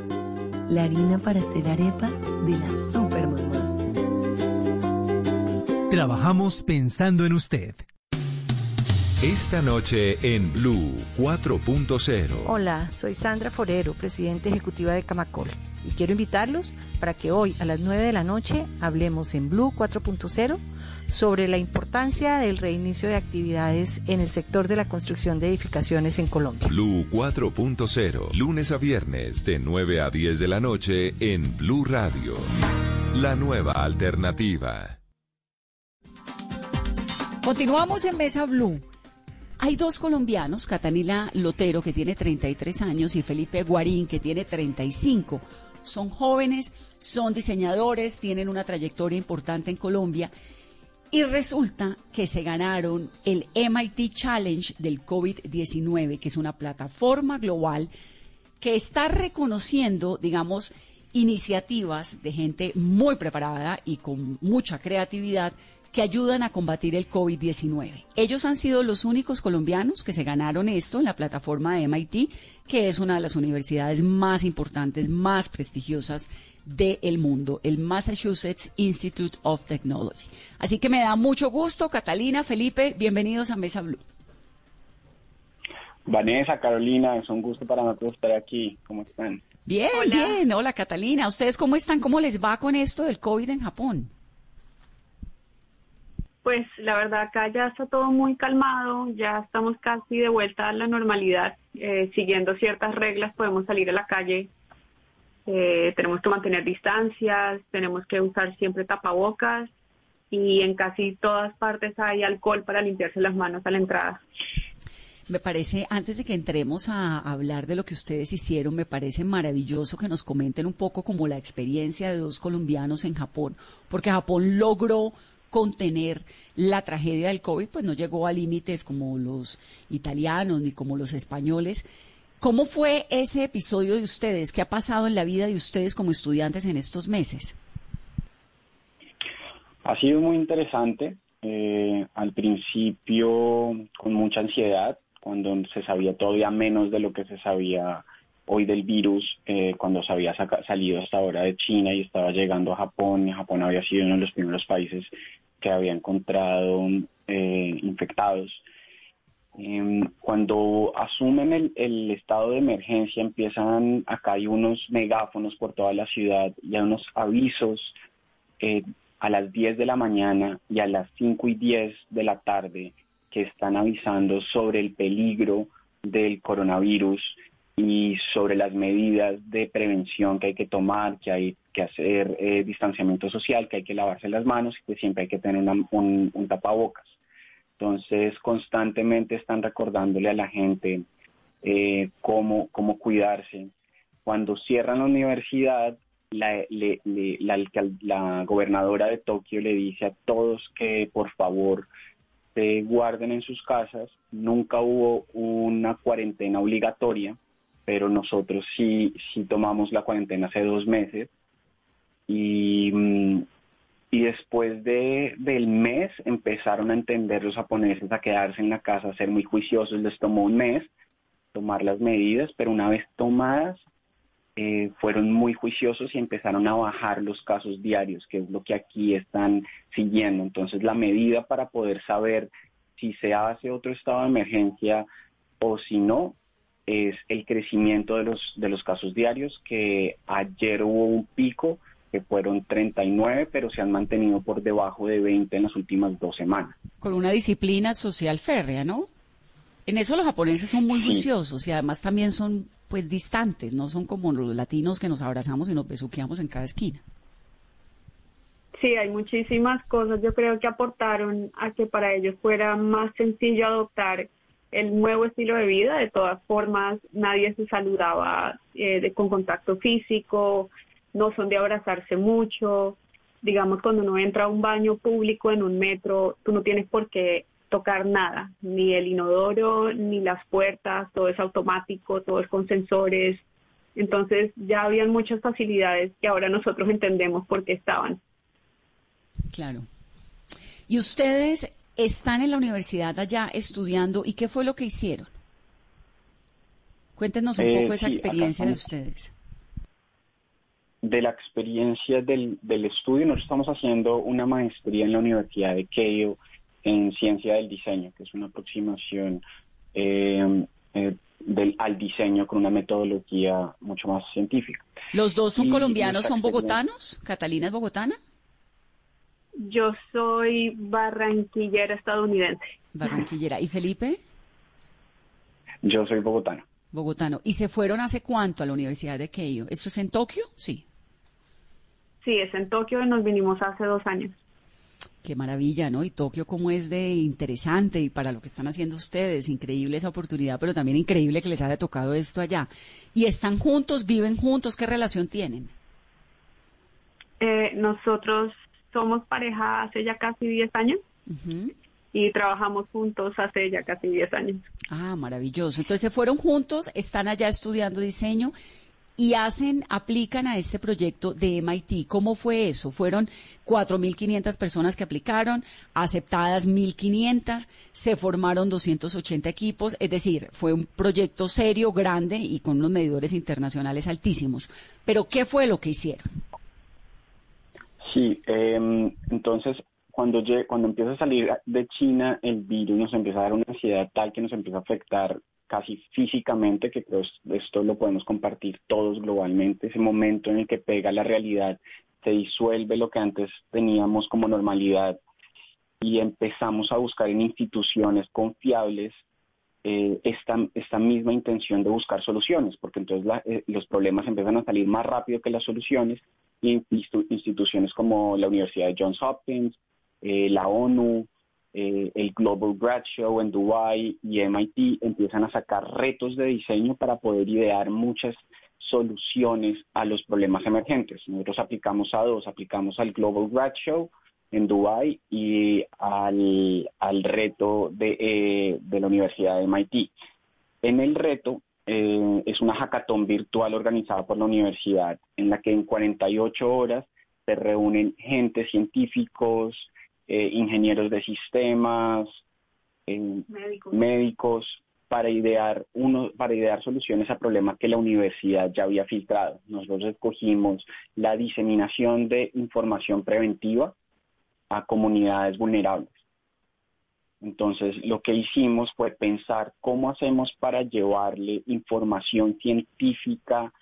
la harina para hacer arepas de las supermamás. Trabajamos pensando en usted. Esta noche en Blue 4.0. Hola, soy Sandra Forero, presidenta ejecutiva de Camacol, y quiero invitarlos para que hoy a las 9 de la noche hablemos en Blue 4.0 sobre la importancia del reinicio de actividades en el sector de la construcción de edificaciones en Colombia. Blue 4.0, lunes a viernes de 9 a 10 de la noche en Blue Radio. La nueva alternativa. Continuamos en Mesa Blue. Hay dos colombianos, Catanila Lotero, que tiene 33 años, y Felipe Guarín, que tiene 35 son jóvenes, son diseñadores, tienen una trayectoria importante en Colombia y resulta que se ganaron el MIT Challenge del COVID-19, que es una plataforma global que está reconociendo, digamos, iniciativas de gente muy preparada y con mucha creatividad que ayudan a combatir el COVID-19. Ellos han sido los únicos colombianos que se ganaron esto en la plataforma de MIT, que es una de las universidades más importantes, más prestigiosas del mundo, el Massachusetts Institute of Technology. Así que me da mucho gusto, Catalina, Felipe, bienvenidos a Mesa Blue. Vanessa, Carolina, es un gusto para nosotros estar aquí. ¿Cómo están? Bien, bien. Hola, Catalina. ¿Ustedes cómo están? ¿Cómo les va con esto del COVID en Japón? Pues la verdad acá ya está todo muy calmado, ya estamos casi de vuelta a la normalidad, eh, siguiendo ciertas reglas podemos salir a la calle, eh, tenemos que mantener distancias, tenemos que usar siempre tapabocas y en casi todas partes hay alcohol para limpiarse las manos a la entrada. Me parece, antes de que entremos a hablar de lo que ustedes hicieron, me parece maravilloso que nos comenten un poco como la experiencia de dos colombianos en Japón, porque Japón logró contener la tragedia del COVID, pues no llegó a límites como los italianos ni como los españoles. ¿Cómo fue ese episodio de ustedes? ¿Qué ha pasado en la vida de ustedes como estudiantes en estos meses? Ha sido muy interesante. Eh, al principio con mucha ansiedad, cuando se sabía todavía menos de lo que se sabía hoy del virus, eh, cuando se había salido hasta ahora de China y estaba llegando a Japón, y Japón había sido uno de los primeros países que había encontrado eh, infectados. Em, cuando asumen el, estado de emergencia, empiezan, acá hay unos megáfonos por toda la ciudad y hay unos avisos eh, a las 10 de la mañana y a las 5 y 10 de la tarde que están avisando sobre el peligro del coronavirus y sobre las medidas de prevención que hay que tomar, que hay que hacer eh, distanciamiento social, que hay que lavarse las manos y que siempre hay que tener un, tapabocas. Entonces, constantemente están recordándole a la gente eh, cómo, cómo cuidarse. Cuando cierran la universidad, la, la, gobernadora de Tokio le dice a todos que por favor se guarden en sus casas. Nunca hubo una cuarentena obligatoria, pero nosotros sí, sí tomamos la cuarentena hace dos meses. Y, mm, y después de, del mes empezaron a entender los japoneses a quedarse en la casa, a ser muy juiciosos. Les tomó un mes tomar las medidas, pero una vez tomadas, eh, fueron muy juiciosos y empezaron a bajar los casos diarios, que es lo que aquí están siguiendo. Entonces, la medida para poder saber si se hace otro estado de emergencia o si no, es el crecimiento de los, de los casos diarios, que ayer hubo un pico que fueron 39, pero se han mantenido por debajo de 20 en las últimas dos semanas. Con una disciplina social férrea, ¿no? En eso los japoneses son muy juiciosos y además también son pues distantes, no son como los latinos que nos abrazamos y nos besuqueamos en cada esquina. Sí, hay muchísimas cosas yo creo que aportaron a que para ellos fuera más sencillo adoptar el nuevo estilo de vida. De todas formas, nadie se saludaba eh, con contacto físico, no son de abrazarse mucho. Digamos, cuando uno entra a un baño público en un metro, tú no tienes por qué tocar nada, ni el inodoro, ni las puertas, todo es automático, todo es con sensores. Entonces ya habían muchas facilidades que ahora nosotros entendemos por qué estaban. Claro. ¿Y ustedes están en la universidad allá estudiando y qué fue lo que hicieron? Cuéntenos un poco eh, esa experiencia de ustedes. De la experiencia del, del estudio, nosotros estamos haciendo una maestría en la Universidad de Keio en ciencia del diseño, que es una aproximación eh, eh, del, al diseño con una metodología mucho más científica. ¿Los dos son colombianos, son bogotanos? ¿Catalina es bogotana? Yo soy barranquillera estadounidense. Barranquillera. ¿Y Felipe? Yo soy bogotano. Bogotano. ¿Y se fueron hace cuánto a la Universidad de Keio? ¿Esto es en Tokio? Sí. Sí, es en Tokio y nos vinimos hace dos años. Qué maravilla, ¿no? Y Tokio como es de interesante y para lo que están haciendo ustedes, increíble esa oportunidad, pero también increíble que les haya tocado esto allá. ¿Y están juntos, viven juntos? ¿Qué relación tienen? Eh, nosotros somos pareja hace ya casi 10 años y trabajamos juntos hace ya casi 10 años. Ah, maravilloso. Entonces se fueron juntos, están allá estudiando diseño y hacen, aplican a este proyecto de MIT. ¿Cómo fue eso? Fueron 4.500 personas que aplicaron, aceptadas 1.500, se formaron 280 equipos, es decir, fue un proyecto serio, grande y con unos medidores internacionales altísimos. Pero, ¿qué fue lo que hicieron? Sí, em, entonces cuando, cuando empieza a salir de China el virus nos empieza a dar una ansiedad tal que nos empieza a afectar casi físicamente, que pues esto lo podemos compartir todos globalmente, ese momento en el que pega la realidad, se disuelve lo que antes teníamos como normalidad y empezamos a buscar en instituciones confiables eh, esta, esta misma intención de buscar soluciones, porque entonces eh, los problemas empiezan a salir más rápido que las soluciones y instituciones como la Universidad de Johns Hopkins, eh, la ONU, eh, el Global Grad Show en Dubai y MIT empiezan a sacar retos de diseño para poder idear muchas soluciones a los problemas emergentes. Nosotros aplicamos a dos, aplicamos al Global Grad Show en Dubai y al, reto de, eh, la Universidad de MIT. En el reto eh, es una hackathon virtual organizada por la universidad en la que en 48 horas se reúnen gente, científicos, eh, ingenieros de sistemas, eh, médicos. para idear uno, para idear soluciones a problemas que la universidad ya había filtrado. Nosotros escogimos la diseminación de información preventiva a comunidades vulnerables. Entonces, lo que hicimos fue pensar cómo hacemos para llevarle información científica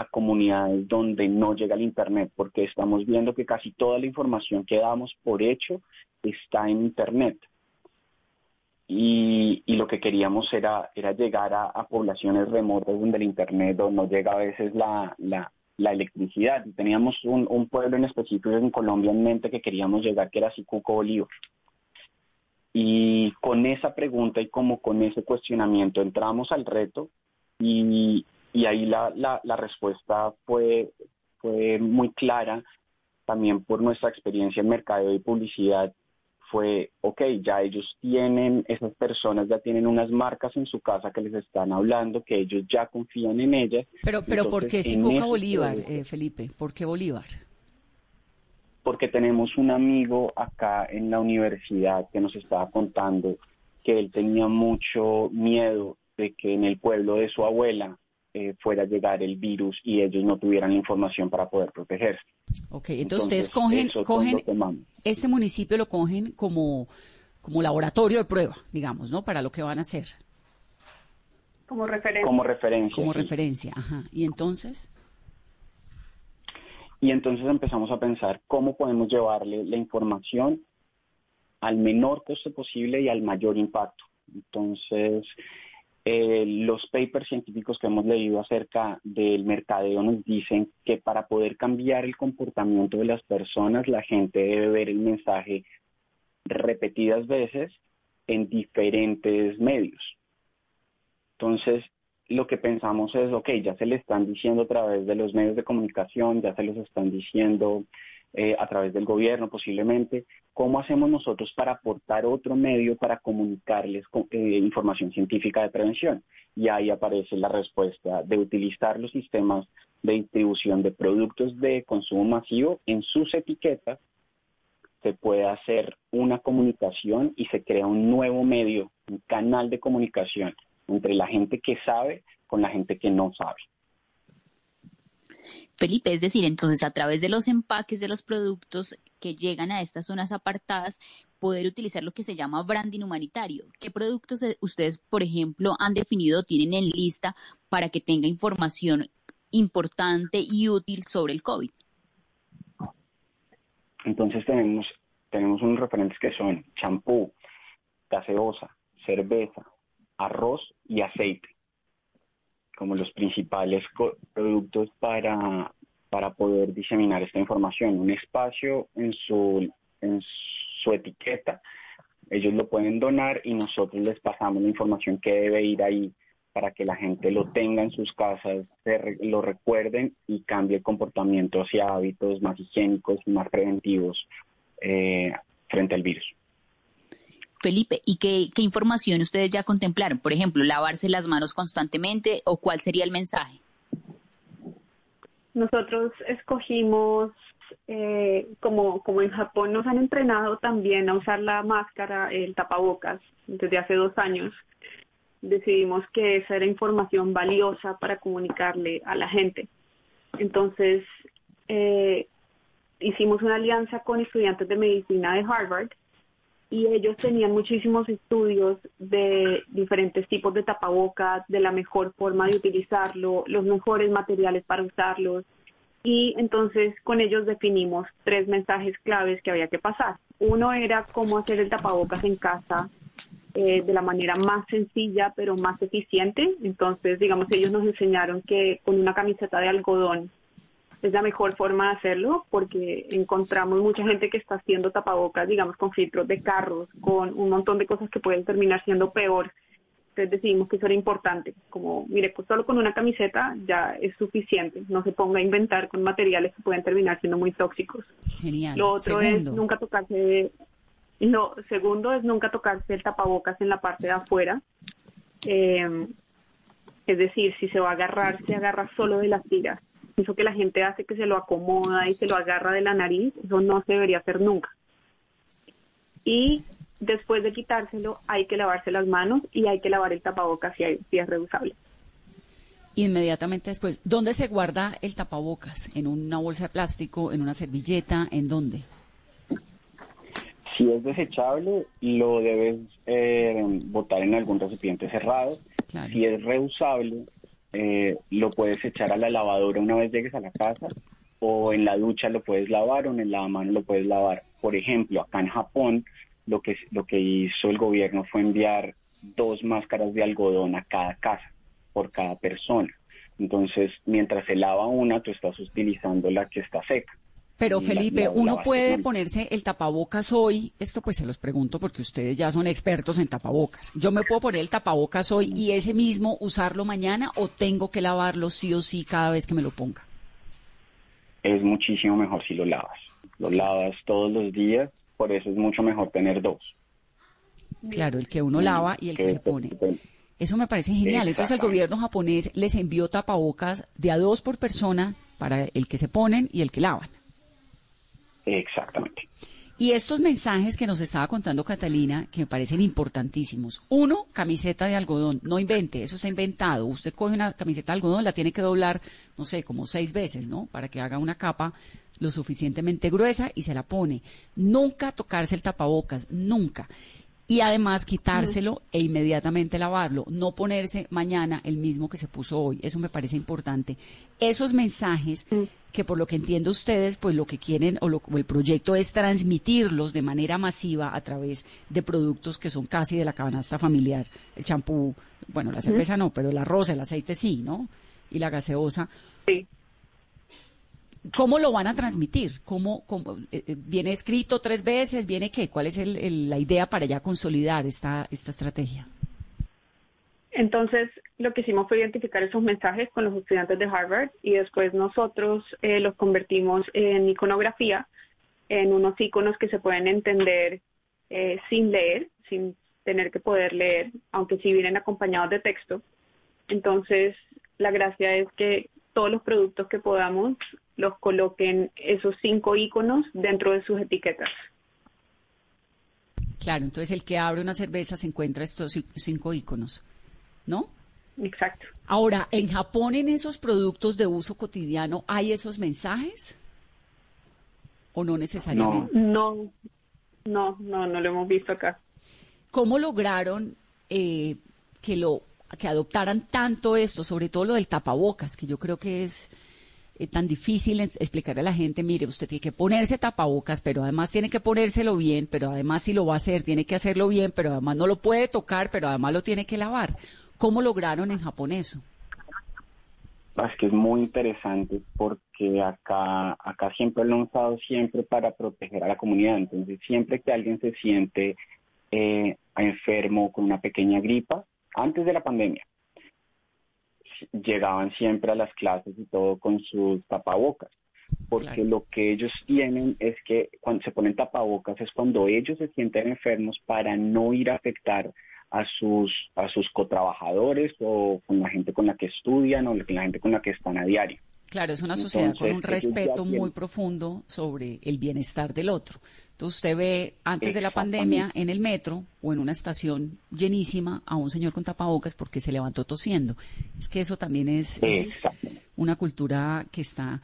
a comunidades donde no llega el Internet, porque estamos viendo que casi toda la información que damos por hecho está en Internet. Y, lo que queríamos era, era llegar a, poblaciones remotas donde el Internet no llega a veces la, electricidad. Y teníamos un, pueblo en específico en Colombia en mente que queríamos llegar, que era Sicuco Bolívar. Y con esa pregunta y como con ese cuestionamiento entramos al reto y, y ahí la, la, respuesta fue, fue muy clara, también por nuestra experiencia en mercadeo y publicidad, fue, ok, ya ellos tienen, esas personas ya tienen unas marcas en su casa que les están hablando, que ellos ya confían en ellas. Pero, pero ¿por qué Sicoca Bolívar, eh, Felipe? ¿Por qué Bolívar? Porque tenemos un amigo acá en la universidad que nos estaba contando que él tenía mucho miedo de que en el pueblo de su abuela eh, fuera a llegar el virus y ellos no tuvieran la información para poder protegerse. Ok, entonces, ustedes cogen, cogen este municipio lo cogen como, como laboratorio de prueba, digamos, ¿no? Para lo que van a hacer. Como referencia. Como referencia. Como referencia, ajá. ¿Y entonces? Y entonces empezamos a pensar cómo podemos llevarle la información al menor costo posible y al mayor impacto. Entonces, eh, los papers científicos que hemos leído acerca del mercadeo nos dicen que para poder cambiar el comportamiento de las personas, la gente debe ver el mensaje repetidas veces en diferentes medios. Entonces, lo que pensamos es, ok, ya se le están diciendo a través de los medios de comunicación, ya se los están diciendo eh, a través del gobierno posiblemente, ¿cómo hacemos nosotros para aportar otro medio para comunicarles eh, información científica de prevención? Y ahí aparece la respuesta de utilizar los sistemas de distribución de productos de consumo masivo en sus etiquetas, se puede hacer una comunicación y se crea un nuevo medio, un canal de comunicación entre la gente que sabe con la gente que no sabe. Felipe, es decir, entonces a través de los empaques de los productos que llegan a estas zonas apartadas, poder utilizar lo que se llama branding humanitario. ¿Qué productos eh, ustedes, por ejemplo, han definido, tienen en lista para que tenga información importante y útil sobre el COVID? Entonces tenemos, tenemos unos referentes que son champú, gaseosa, cerveza, arroz y aceite como los principales productos para, para poder diseminar esta información. Un espacio en su, en su etiqueta, ellos lo pueden donar y nosotros les pasamos la información que debe ir ahí para que la gente lo tenga en sus casas, lo recuerden y cambie el comportamiento hacia hábitos más higiénicos y más preventivos eh, frente al virus. Felipe, ¿y qué, qué información ustedes ya contemplaron? Por ejemplo, lavarse las manos constantemente o cuál sería el mensaje? Nosotros escogimos, eh, como, como en Japón nos han entrenado también a usar la máscara, el tapabocas, desde hace dos años, decidimos que esa era información valiosa para comunicarle a la gente. Entonces, eh, hicimos una alianza con estudiantes de medicina de Harvard y ellos tenían muchísimos estudios de diferentes tipos de tapabocas, de la mejor forma de utilizarlo, los mejores materiales para usarlos. Y entonces con ellos definimos tres mensajes claves que había que pasar. Uno era cómo hacer el tapabocas en casa eh, de la manera más sencilla pero más eficiente. Entonces, digamos, ellos nos enseñaron que con una camiseta de algodón es la mejor forma de hacerlo porque encontramos mucha gente que está haciendo tapabocas, digamos, con filtros de carros, con un montón de cosas que pueden terminar siendo peor. Entonces decidimos que eso era importante, como, mire, pues solo con una camiseta ya es suficiente, no se ponga a inventar con materiales que pueden terminar siendo muy tóxicos. Genial. Lo otro es nunca tocarse, lo segundo es nunca tocarse el tapabocas en la parte de afuera. Eh, es decir, si se va a agarrar, se agarra solo de las tiras eso que la gente hace que se lo acomoda y se lo agarra de la nariz, eso no se debería hacer nunca. Y después de quitárselo hay que lavarse las manos y hay que lavar el tapabocas si, si es reusable. Inmediatamente después, ¿dónde se guarda el tapabocas? ¿En una bolsa de plástico? ¿En una servilleta? ¿En dónde? Si es desechable, lo debes eh, botar en algún recipiente cerrado. Si es reusable, eh, lo puedes echar a la lavadora una vez llegues a la casa o en la ducha lo puedes lavar o en el lavamanos lo puedes lavar. Por ejemplo, acá en Japón lo que, lo que hizo el gobierno fue enviar dos máscaras de algodón a cada casa por cada persona. Entonces, mientras se lava una, tú estás utilizando la que está seca. Pero Felipe, uno puede ponerse el tapabocas hoy, esto pues se los pregunto porque ustedes ya son expertos en tapabocas. Yo me puedo poner el tapabocas hoy y ese mismo usarlo mañana o tengo que lavarlo sí o sí cada vez que me lo ponga. Es muchísimo mejor si lo lavas. Lo lavas todos los días, por eso es mucho mejor tener dos. Claro, el que uno lava y el que, se pone. Eso me parece genial. Entonces el gobierno japonés les envió tapabocas de a dos por persona para el que se ponen y el que lavan. Exactamente. Y estos mensajes que nos estaba contando Catalina, que me parecen importantísimos. Uno, camiseta de algodón. No invente, eso se ha inventado. Usted coge una camiseta de algodón, la tiene que doblar, no sé, como seis veces, ¿no? Para que haga una capa lo suficientemente gruesa y se la pone. Nunca tocarse el tapabocas, nunca y además quitárselo e inmediatamente lavarlo, no ponerse mañana el mismo que se puso hoy, eso me parece importante. Esos mensajes que por lo que entiendo ustedes, pues lo que quieren o, lo, el proyecto es transmitirlos de manera masiva a través de productos que son casi de la canasta familiar, el champú, bueno, la cerveza no, pero el arroz, el aceite sí, ¿no? Y la gaseosa. Sí. ¿Cómo lo van a transmitir? ¿Cómo, eh, eh, viene escrito tres veces? ¿Viene qué? ¿Cuál es la idea para ya consolidar esta, esta estrategia? Entonces, lo que hicimos fue identificar esos mensajes con los estudiantes de Harvard y después nosotros eh, los convertimos en iconografía, en unos iconos que se pueden entender sin leer, sin tener que poder leer, aunque sí vienen acompañados de texto. Entonces, la gracia es que todos los productos que podamos los coloquen esos cinco iconos dentro de sus etiquetas. Claro, entonces el que abre una cerveza se encuentra estos cinco iconos, ¿no? Exacto. Ahora, ¿en Japón en esos productos de uso cotidiano hay esos mensajes? ¿O no necesariamente? No, no, no, no, lo hemos visto acá. ¿Cómo lograron eh, que lo que adoptaran tanto esto, sobre todo lo del tapabocas, que yo creo que es eh, tan difícil explicarle a la gente, mire, usted tiene que ponerse tapabocas, pero además tiene que ponérselo bien, pero además si lo va a hacer, tiene que hacerlo bien, pero además no lo puede tocar, pero además lo tiene que lavar. ¿Cómo lograron en Japón eso? Es que es muy interesante porque acá, acá siempre lo han usado siempre para proteger a la comunidad. Entonces, siempre que alguien se siente eh, enfermo con una pequeña gripa, antes de la pandemia, llegaban siempre a las clases y todo con sus tapabocas. Porque lo que ellos tienen es que cuando se ponen tapabocas es cuando ellos se sienten enfermos para no ir a afectar a sus, a sus cotrabajadores o con la gente con la que estudian o con la gente con la que están a diario. Claro, es una sociedad con un respeto muy profundo sobre el bienestar del otro. Entonces usted ve antes de la pandemia en el metro o en una estación llenísima a un señor con tapabocas porque se levantó tosiendo. Es que eso también es, es una cultura que está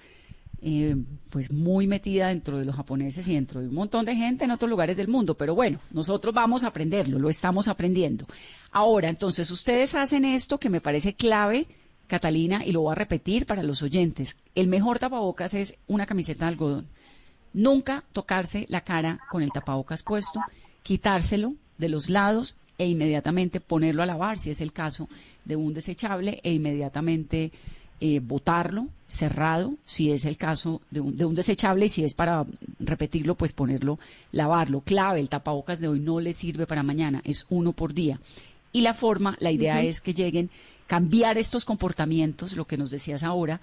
eh, pues muy metida dentro de los japoneses y dentro de un montón de gente en otros lugares del mundo. Pero bueno, nosotros vamos a aprenderlo, lo estamos aprendiendo. Ahora, entonces, ustedes hacen esto que me parece clave, Catalina, y lo voy a repetir para los oyentes. El mejor tapabocas es una camiseta de algodón. Nunca tocarse la cara con el tapabocas puesto, quitárselo de los lados e inmediatamente ponerlo a lavar, si es el caso de un desechable, e inmediatamente eh, botarlo cerrado, si es el caso de un, de un desechable, y si es para repetirlo, pues ponerlo, lavarlo. Clave, el tapabocas de hoy no le sirve para mañana, es uno por día. Y la forma, la idea es que lleguen, cambiar estos comportamientos, lo que nos decías ahora,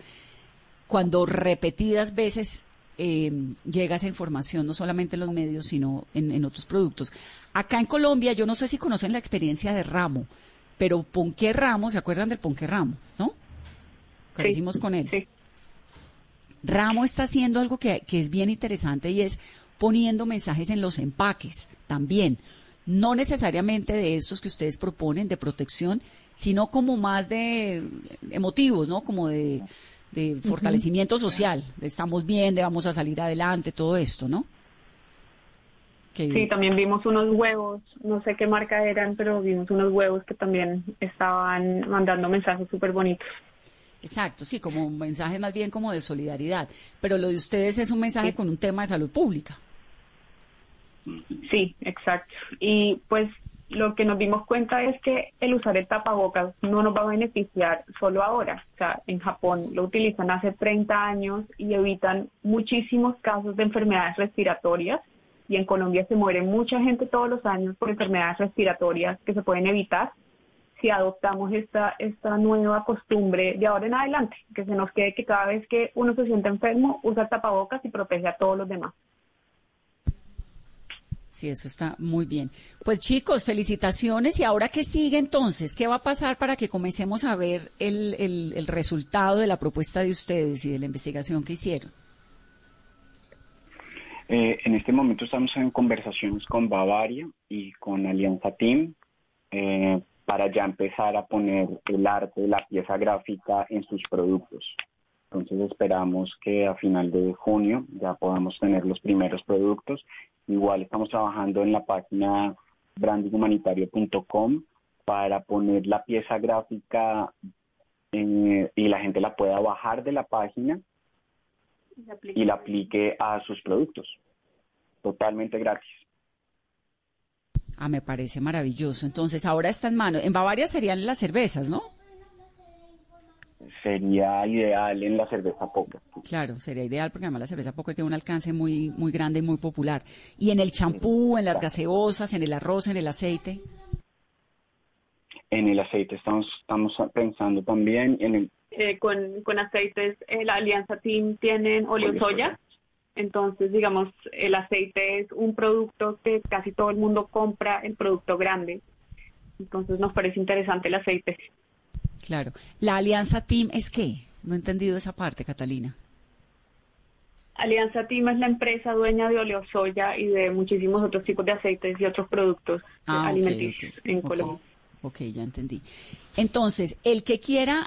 cuando repetidas veces eh, llega esa información, no solamente en los medios, sino en, en, otros productos. Acá en Colombia, yo no sé si conocen la experiencia de Ramo, pero Ponqué Ramo, ¿se acuerdan del Ponqué Ramo, no? que hicimos con él. Ramo está haciendo algo que, es bien interesante y es poniendo mensajes en los empaques también. No necesariamente de estos que ustedes proponen de protección, sino como más de emotivos, ¿no? Como de, fortalecimiento social. estamos bien, de vamos a salir adelante, todo esto, ¿no? Sí, también vimos unos huevos, no sé qué marca eran, pero vimos unos huevos que también estaban mandando mensajes súper bonitos. Exacto, sí, como un mensaje más bien como de solidaridad. Pero lo de ustedes es un mensaje con un tema de salud pública. Sí, exacto. Y pues lo que nos dimos cuenta es que el usar el tapabocas no nos va a beneficiar solo ahora. O sea, en Japón lo utilizan hace 30 años y evitan muchísimos casos de enfermedades respiratorias. Y en Colombia se muere mucha gente todos los años por enfermedades respiratorias que se pueden evitar si adoptamos esta, esta nueva costumbre de ahora en adelante, que se nos quede que cada vez que uno se siente enfermo, usa tapabocas y protege a todos los demás. Sí, eso está muy bien. Pues chicos, felicitaciones. ¿Y ahora qué sigue entonces? ¿Qué va a pasar para que comencemos a ver el, el, resultado de la propuesta de ustedes y de la investigación que hicieron? Eh, en este momento estamos en conversaciones con Bavaria y con Alianza Team eh, para ya empezar a poner el arte, la pieza gráfica en sus productos. Entonces esperamos que a final de junio ya podamos tener los primeros productos. Igual estamos trabajando en la página brandinghumanitario.com para poner la pieza gráfica eh, y la gente la pueda bajar de la página y la aplique a sus productos. Totalmente gratis. Ah, me parece maravilloso. Entonces, ahora está en mano. En Bavaria serían las cervezas, ¿no? Sería ideal en la cerveza poca. Claro, sería ideal porque además la cerveza poca tiene un alcance muy muy grande y muy popular. ¿Y en el champú, en las gaseosas, en el arroz, en el aceite? En el aceite estamos, estamos pensando también en el... Eh, con, con aceites, eh, la Alianza Team tienen óleo soya. Entonces, digamos, el aceite es un producto que casi todo el mundo compra, el producto grande. Entonces, nos parece interesante el aceite. Claro. ¿La Alianza Team es qué? No he entendido esa parte, Catalina. Alianza Team es la empresa dueña de oleosoya y de muchísimos otros tipos de aceites y otros productos ah, alimenticios en Colombia. Ok, ya entendí. Entonces, el que quiera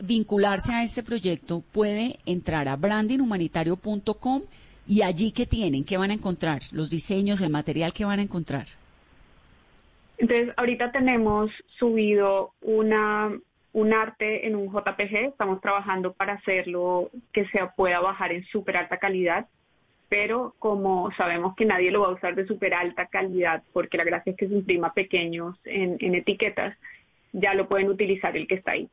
vincularse a este proyecto puede entrar a brandinghumanitario.com y allí qué tienen, qué van a encontrar, los diseños, el material que van a encontrar. Entonces, ahorita tenemos subido una un arte en un JPG, estamos trabajando para hacerlo que se pueda bajar en súper alta calidad, pero como sabemos que nadie lo va a usar de súper alta calidad, porque la gracia es que se imprima pequeños en, etiquetas, ya lo pueden utilizar el que está ahí.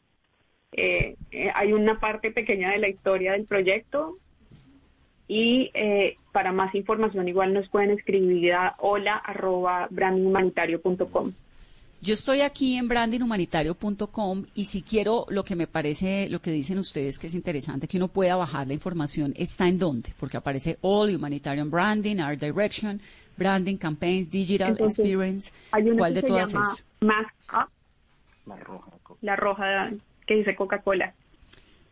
Eh, eh, hay una parte pequeña de la historia del proyecto y eh, para más información igual nos pueden escribir a hola arroba. Yo estoy aquí en brandinghumanitario.com y si quiero lo que me parece, lo que dicen ustedes que es interesante, que uno pueda bajar la información, ¿está en dónde? Porque aparece All, Humanitarian Branding, Art Direction, Branding, Campaigns, Digital Experience. ¿Cuál de todas es? Mask Up. La roja. La roja que dice Coca-Cola.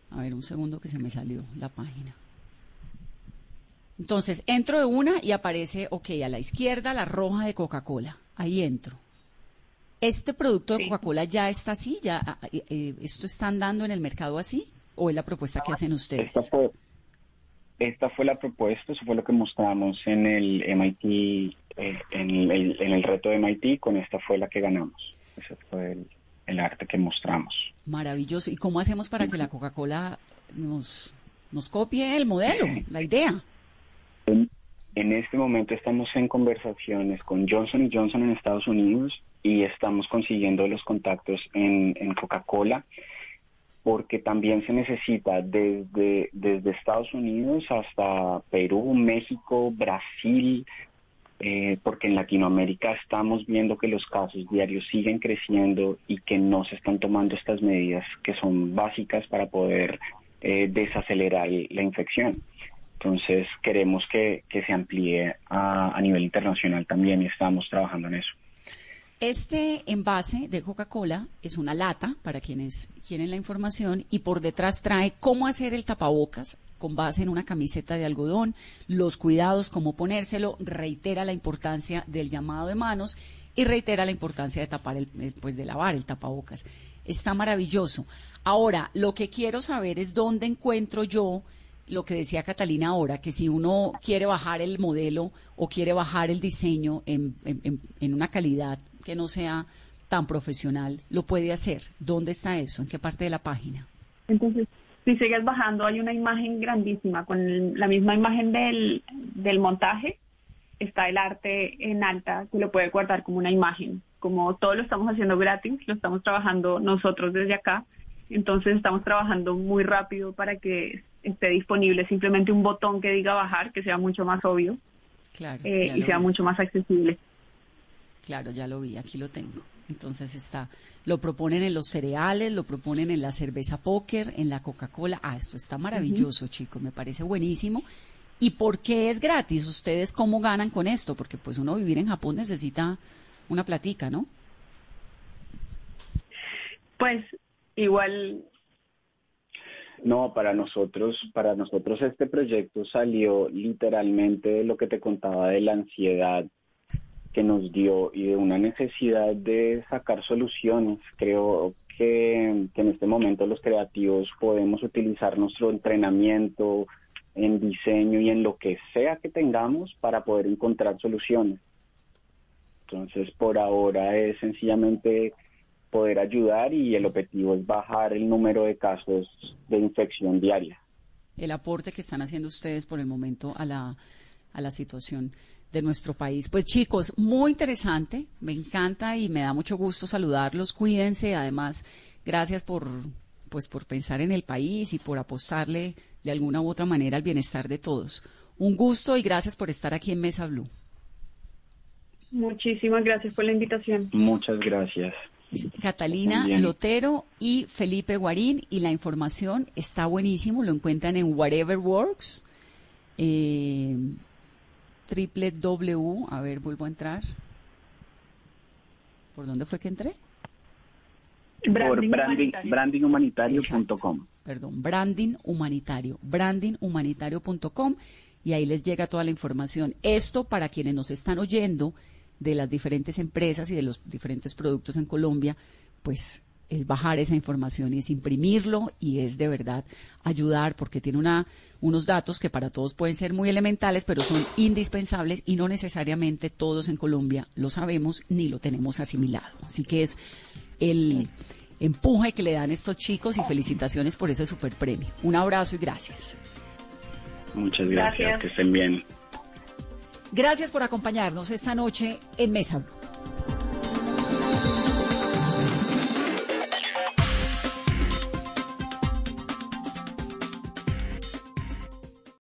A ver, un segundo que se me salió la página. Entonces, entro de una y aparece, ok, a la izquierda la roja de Coca-Cola. Ahí entro. ¿Este producto de Coca-Cola ya está así? ¿Ya, ah, eh, eh, ¿Esto están dando en el mercado así? ¿O es la propuesta que hacen ustedes? Esta fue, esta fue la propuesta, eso fue lo que mostramos en el MIT, eh, en, el, en el reto de MIT, con esta fue la que ganamos. Ese fue el, el arte que mostramos. Maravilloso. ¿Y cómo hacemos para que la Coca-Cola nos, nos copie el modelo, la idea? En, este momento estamos en conversaciones con Johnson Johnson en Estados Unidos y estamos consiguiendo los contactos en, Coca-Cola porque también se necesita desde, Estados Unidos hasta Perú, México, Brasil, eh, porque en Latinoamérica estamos viendo que los casos diarios siguen creciendo y que no se están tomando estas medidas que son básicas para poder eh, desacelerar la infección. Entonces queremos que, se amplíe a nivel internacional también y estamos trabajando en eso. Este envase de Coca-Cola es una lata, para quienes quieren la información, y por detrás trae cómo hacer el tapabocas con base en una camiseta de algodón, los cuidados, cómo ponérselo, reitera la importancia del llamado de manos y reitera la importancia de tapar el, eh, pues de lavar el tapabocas. Está maravilloso. Ahora, lo que quiero saber es dónde encuentro yo lo que decía Catalina ahora, que si uno quiere bajar el modelo o quiere bajar el diseño en, en, una calidad que no sea tan profesional, lo puede hacer. ¿Dónde está eso? ¿En qué parte de la página? Entonces, si sigues bajando, hay una imagen grandísima con la misma imagen del, del montaje. Está el arte en alta que lo puede guardar como una imagen. Como todo lo estamos haciendo gratis, lo estamos trabajando nosotros desde acá. Entonces estamos trabajando muy rápido para que esté disponible simplemente un botón que diga bajar, que sea mucho más obvio eh, y sea mucho más accesible. Claro, ya lo vi, aquí lo tengo. Entonces está, lo proponen en los cereales, lo proponen en la cerveza póker, en la Coca-Cola. Ah, esto está maravilloso, chicos, me parece buenísimo. ¿Y por qué es gratis? ¿Ustedes cómo ganan con esto? Porque pues uno vivir en Japón necesita una platica, ¿no? Pues igual no, para nosotros, para nosotros este proyecto salió literalmente de lo que te contaba de la ansiedad que nos dio y de una necesidad de sacar soluciones. Creo que, en este momento los creativos podemos utilizar nuestro entrenamiento en diseño y en lo que sea que tengamos para poder encontrar soluciones. Entonces, por ahora es sencillamente poder ayudar y el objetivo es bajar el número de casos de infección diaria. El aporte que están haciendo ustedes por el momento a la, a la situación de nuestro país. Pues chicos, muy interesante, me encanta y me da mucho gusto saludarlos. Cuídense, además, gracias por pues por pensar en el país y por apostarle de alguna u otra manera al bienestar de todos. Un gusto y gracias por estar aquí en Mesa Blue. Muchísimas gracias por la invitación. Muchas gracias. Catalina Lotero y Felipe Guarín y la información está buenísimo, lo encuentran en Whatever Works. Eh, triple W, a ver, vuelvo a entrar. ¿Por dónde fue que entré? Por branding, brandinghumanitario.com. Perdón, branding humanitario, brandinghumanitario.com y ahí les llega toda la información. Esto para quienes nos están oyendo de las diferentes empresas y de los diferentes productos en Colombia, pues es bajar esa información y es imprimirlo y es de verdad ayudar porque tiene una, unos datos que para todos pueden ser muy elementales, pero son indispensables y no necesariamente todos en Colombia lo sabemos ni lo tenemos asimilado. Así que es el empuje que le dan estos chicos y felicitaciones por ese super premio. Un abrazo y gracias. Muchas gracias, que estén bien. Gracias por acompañarnos esta noche en Mesa